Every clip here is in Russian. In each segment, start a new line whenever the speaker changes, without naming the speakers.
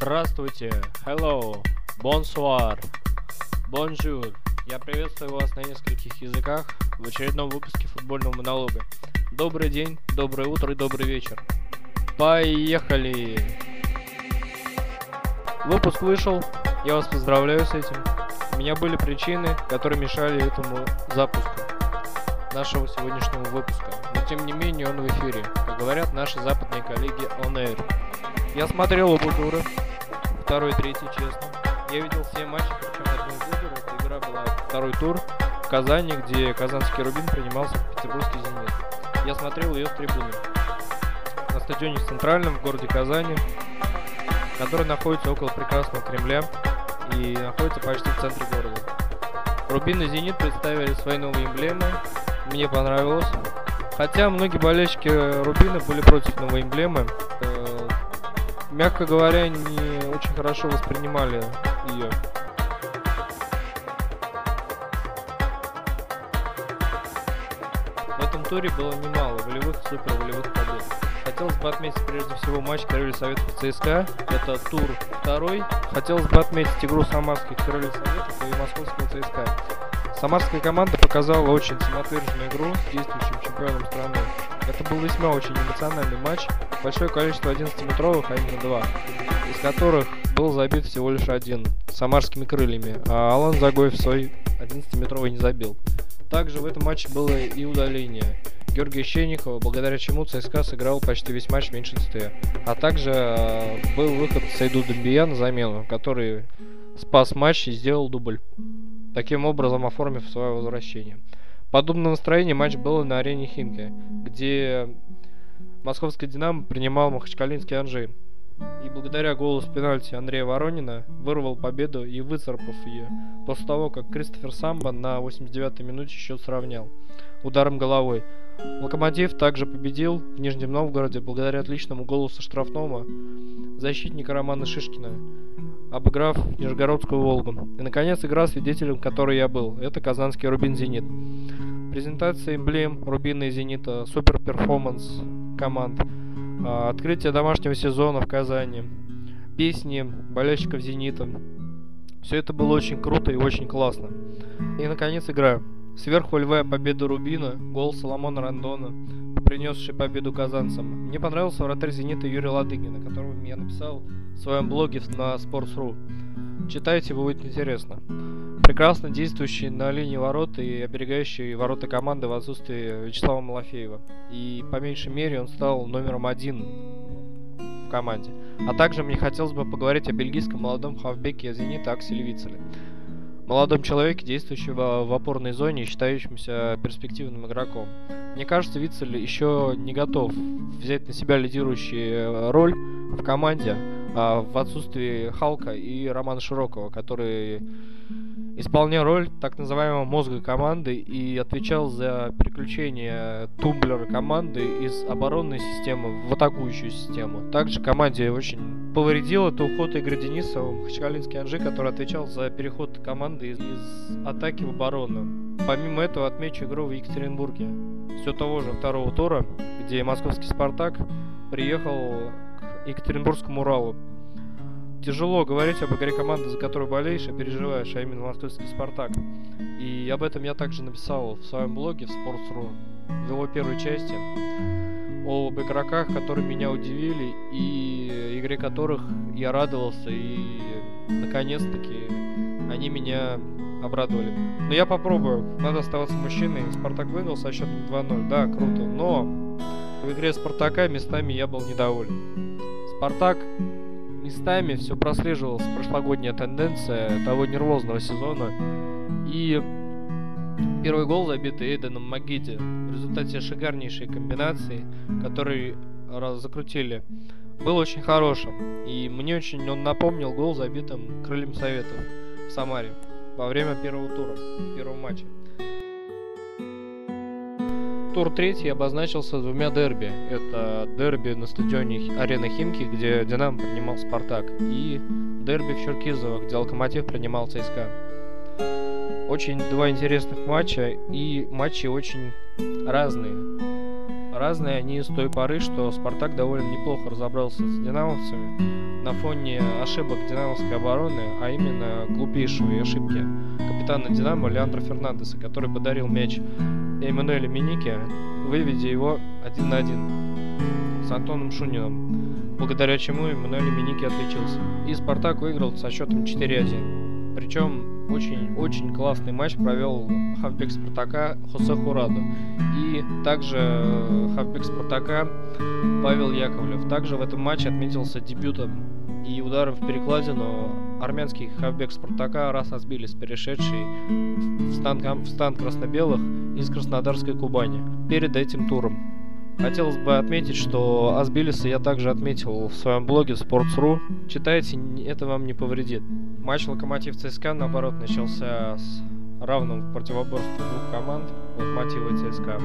Здравствуйте, hello, bonsoir, bonjour. Я приветствую вас на нескольких языках в очередном выпуске футбольного монолога. Добрый день, доброе утро и добрый вечер. Поехали! Выпуск вышел, я вас поздравляю с этим. У меня были причины, которые мешали этому запуску нашего сегодняшнего выпуска. Но тем не менее он в эфире, как говорят наши западные коллеги on air. Я смотрел оба тура, второй, третий, честно. Я видел все матчи, причем одну из игр. Эта игра была второй тур в Казани, где казанский Рубин принимался в петербургский Зенит. Я смотрел ее с трибуны на стадионе Центральном в городе Казани, который находится около прекрасного Кремля и находится почти в центре города. Рубин и Зенит представили свои новые эмблемы. Мне понравилось. Хотя многие болельщики Рубина были против новой эмблемы. Мягко говоря, не очень хорошо воспринимали ее. В этом туре было немало волевых и супер волевых побед. Хотелось бы отметить прежде всего матч Крылья Советов ЦСКА. Это тур второй. Хотелось бы отметить игру самарских Крыльев Советов и московского ЦСКА. Самарская команда показала очень самоотверженную игру с действующим чемпионом страны. Это был весьма очень эмоциональный матч. Большое количество 11-метровых, а именно два, из которых был забит всего лишь один, самарскими крыльями, а Алан Загоев свой 11-метровый не забил. Также в этом матче было и удаление. Георгия Щенникова, благодаря чему ЦСКА сыграл почти весь матч в меньшинстве. А также э, был выход Сайду Дембия на замену, который спас матч и сделал дубль, таким образом оформив свое возвращение. Подобное настроение матч было на арене Химки, где московский «Динамо» принимал махачкалинский «Анжи». И благодаря голу с пенальти Андрея Воронина вырвал победу и выцарапав ее, после того, как Кристофер Самбо на 89-й минуте счет сравнял ударом головой. Локомотив также победил в Нижнем Новгороде благодаря отличному голу со штрафного защитника Романа Шишкина, обыграв Нижегородскую Волгу. И, наконец, игра, свидетелем которой я был. Это казанский Рубин Зенит. Презентация эмблем Рубина и Зенита, супер перформанс команд, а, открытие домашнего сезона в Казани, песни болельщиков Зенита. Все это было очень круто и очень классно. И, наконец, игра. Сверхволевая победа Рубина, гол Соломона Рандона, принесший победу казанцам. Мне понравился вратарь «Зенита» Юрий Ладыгин, о котором я написал в своем блоге на Sports.ru. Читайте, будет интересно. Прекрасно действующий на линии ворот и оберегающий ворота команды в отсутствии Вячеслава Малафеева. И по меньшей мере он стал номером один в команде. А также мне хотелось бы поговорить о бельгийском молодом хавбеке «Зенита» Акселе Вицеле молодом человеке, действующем в опорной зоне и считающемся перспективным игроком. Мне кажется, Вицель еще не готов взять на себя лидирующую э, роль в команде а в отсутствии Халка и Романа Широкого, который исполнял роль так называемого мозга команды и отвечал за переключение тумблера команды из оборонной системы в атакующую систему. Также команде очень повредил это уход Игоря Денисова, Махачкалинский Анжи, который отвечал за переход команды из, из атаки в оборону. Помимо этого отмечу игру в Екатеринбурге. Все того же второго тура, где московский «Спартак» приехал к Екатеринбургскому «Уралу» тяжело говорить об игре команды, за которую болеешь и переживаешь, а именно московский «Спартак». И об этом я также написал в своем блоге в Sports.ru, в его первой части, об игроках, которые меня удивили, и игре которых я радовался, и наконец-таки они меня обрадовали. Но я попробую, надо оставаться мужчиной. Спартак выиграл со счетом 2-0, да, круто, но в игре Спартака местами я был недоволен. Спартак местами все прослеживалась прошлогодняя тенденция того нервозного сезона. И первый гол, забитый Эйденом Магиди, в результате шикарнейшей комбинации, который закрутили, был очень хорошим. И мне очень он напомнил гол, забитым Крыльем Советов в Самаре во время первого тура, первого матча. Тур третий обозначился двумя дерби. Это дерби на стадионе Арена Химки, где Динамо принимал Спартак, и дерби в Черкизово, где Локомотив принимал ЦСКА. Очень два интересных матча, и матчи очень разные. Разные они с той поры, что Спартак довольно неплохо разобрался с динамовцами на фоне ошибок динамовской обороны, а именно глупейшей ошибки капитана Динамо Леандра Фернандеса, который подарил мяч Эммануэлю Минике, выведя его один на один с Антоном Шуниным, благодаря чему Эммануэль Минике отличился. И Спартак выиграл со счетом 4-1. Причем очень-очень классный матч провел хавбек Спартака Хосе Хураду. И также э, хавбек Спартака Павел Яковлев. Также в этом матче отметился дебютом и ударом в перекладину армянский хавбек Спартака раз разбились перешедший в стан, в стан красно-белых из Краснодарской Кубани перед этим туром. Хотелось бы отметить, что Асбилиса я также отметил в своем блоге Sports.ru. Читайте, это вам не повредит. Матч Локомотив ЦСКА, наоборот, начался с равным в противоборстве двух команд, Локомотива и ЦСКА.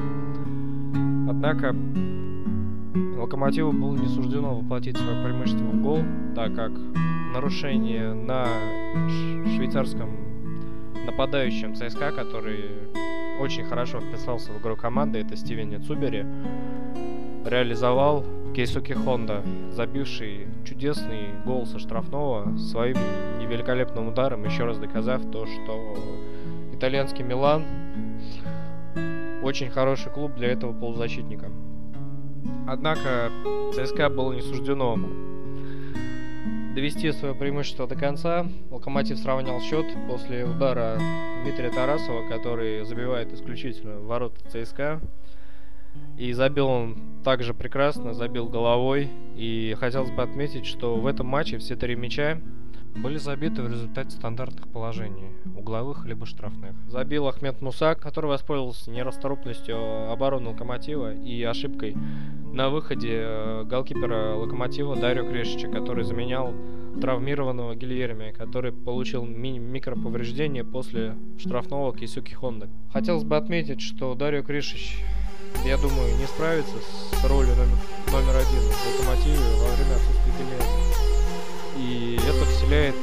Однако Локомотиву было не суждено воплотить свое преимущество в гол, так как нарушение на швейцарском нападающем ЦСКА, который очень хорошо вписался в игру команды, это Стивен Цубери, реализовал Кейсуки Хонда, забивший чудесный гол со штрафного своим невеликолепным ударом, еще раз доказав то, что итальянский Милан очень хороший клуб для этого полузащитника. Однако ЦСКА было не суждено довести свое преимущество до конца. Локомотив сравнял счет после удара Дмитрия Тарасова, который забивает исключительно ворота ЦСКА. И забил он также прекрасно, забил головой. И хотелось бы отметить, что в этом матче все три мяча были забиты в результате стандартных положений, угловых либо штрафных. Забил Ахмед Мусак, который воспользовался нерасторопностью обороны Локомотива и ошибкой на выходе э, голкипера Локомотива Дарио Крешича, который заменял травмированного Гильерми, который получил ми- микроповреждение после штрафного Кисюки Хонда. Хотелось бы отметить, что Дарио Кришич, я думаю, не справится с ролью номер, номер один в Локомотиве во время отсутствия Гильерми. Вселяет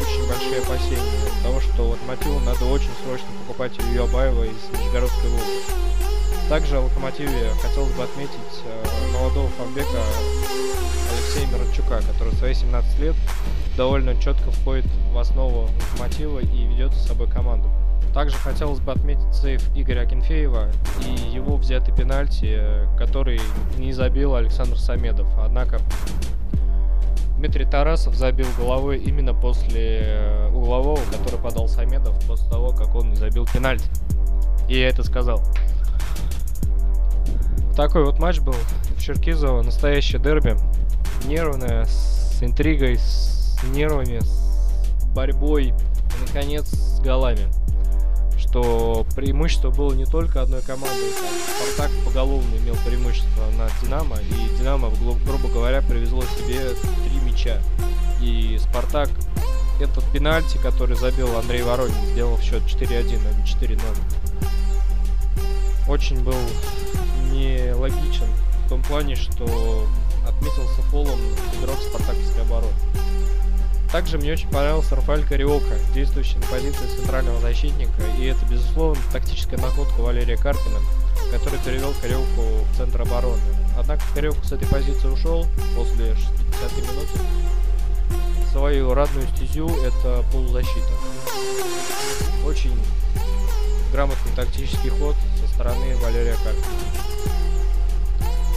очень большие опасения того, что Локомотиву надо очень срочно покупать Илью Абаева из Нижегородской области. Также в Локомотиве хотелось бы отметить э, молодого фанбека Алексея Мирончука, который в свои 17 лет довольно четко входит в основу Локомотива и ведет за собой команду. Также хотелось бы отметить сейф Игоря Акинфеева и его взятый пенальти, э, который не забил Александр Самедов. Однако Дмитрий Тарасов забил головой именно после э, углового, который подал Самедов после того, как он забил пенальти. И я это сказал. Такой вот матч был в Черкизово, настоящее дерби. Нервное, с интригой, с нервами, с борьбой и, наконец, с голами что преимущество было не только одной команды. Спартак поголовно имел преимущество над Динамо, и Динамо, грубо говоря, привезло себе три мяча. И Спартак этот пенальти, который забил Андрей Воронин, сделал в счет 4-1, а не 4-0. Очень был нелогичен в том плане, что отметился фолом игрок спартаковской обороны. Также мне очень понравился Рафаэль Кариока, действующий на позиции центрального защитника, и это, безусловно, тактическая находка Валерия Карпина, который перевел Кариоку в центр обороны. Однако Кариоку с этой позиции ушел после 60 минуты. Свою родную стезю это полузащита. Очень грамотный тактический ход со стороны Валерия Карпина.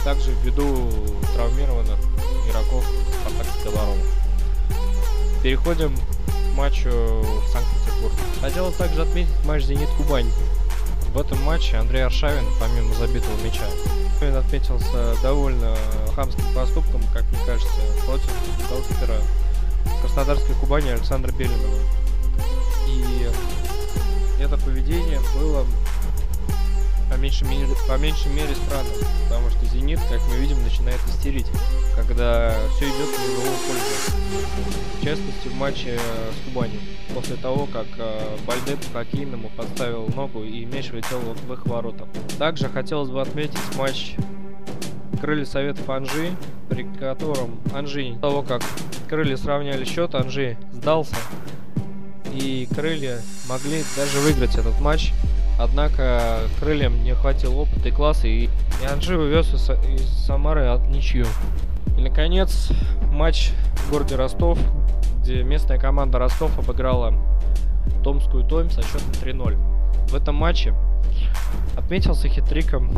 Также ввиду травмированных игроков Спартакской обороны. Переходим к матчу в Санкт-Петербург. Хотелось также отметить матч «Зенит-Кубань». В этом матче Андрей Аршавин, помимо забитого мяча, он отметился довольно хамским поступком, как мне кажется, против голкипера Краснодарской Кубани Александра Белинова. И это поведение было по меньшей мере, по меньшей мере странно, потому что Зенит, как мы видим, начинает истерить, когда все идет в его пользу. В частности, в матче с Кубани, после того, как э, Бальдет по-хоккейному подставил ногу и мяч влетел в их ворота. Также хотелось бы отметить матч Крылья Советов Анжи, при котором Анжи, того как Крылья сравняли счет, Анжи сдался, и Крылья могли даже выиграть этот матч Однако крыльям не хватило опыта и класса, и Янжи увез из, из Самары от ничью. И, наконец, матч в городе Ростов, где местная команда Ростов обыграла Томскую Тойм со счетом 3-0. В этом матче отметился хитриком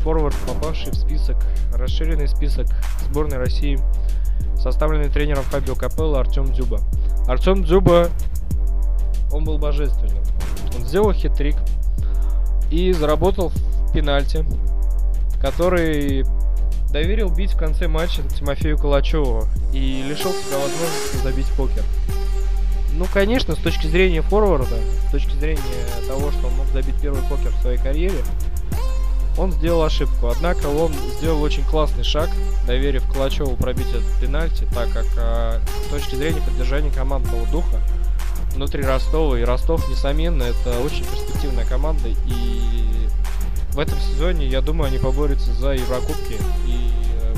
форвард, попавший в список, расширенный список сборной России, составленный тренером Фабио Капелло Артем Дзюба. Артем Дзюба, он был божественным. Он сделал хитрик и заработал в пенальти, который доверил бить в конце матча Тимофею Калачеву и лишил себя возможности забить покер. Ну, конечно, с точки зрения форварда, с точки зрения того, что он мог забить первый покер в своей карьере, он сделал ошибку. Однако он сделал очень классный шаг, доверив Калачеву пробить этот пенальти, так как э, с точки зрения поддержания командного духа внутри Ростова, и Ростов, несомненно, это очень перспективная команда, и в этом сезоне, я думаю, они поборются за Еврокубки, и э,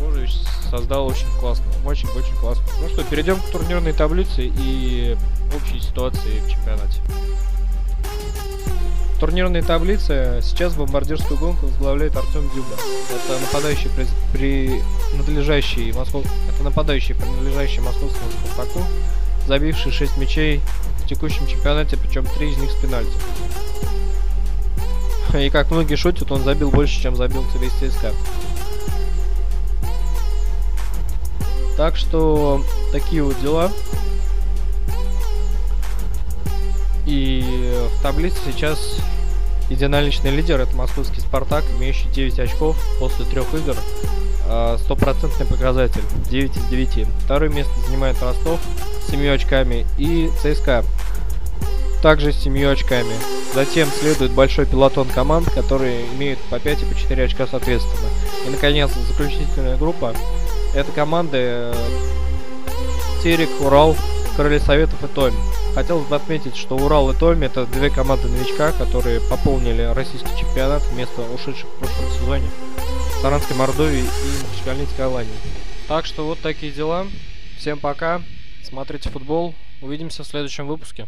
Божевич создал очень классно, очень-очень классно. Ну что, перейдем к турнирной таблице и общей ситуации в чемпионате турнирной таблице сейчас бомбардирскую гонку возглавляет Артем Дюба. Это нападающий при, при надлежащий Москов... это нападающий принадлежащий московскому Спартаку, забивший 6 мячей в текущем чемпионате, причем 3 из них с пенальти. И как многие шутят, он забил больше, чем забил весь ЦСКА. Так что такие вот дела. И в таблице сейчас единоличный лидер это московский Спартак, имеющий 9 очков после трех игр. А, стопроцентный показатель 9 из 9. Второе место занимает Ростов с 7 очками и ЦСКА также с 7 очками. Затем следует большой пилотон команд, которые имеют по 5 и по 4 очка соответственно. И наконец заключительная группа. Это команды э, Терек, Урал, Короли Советов и Томи. Хотелось бы отметить, что Урал и Томи это две команды новичка, которые пополнили российский чемпионат вместо ушедших в прошлом сезоне Саранской Мордовии и Махачкальницкой Алании. Так что вот такие дела. Всем пока. Смотрите футбол. Увидимся в следующем выпуске.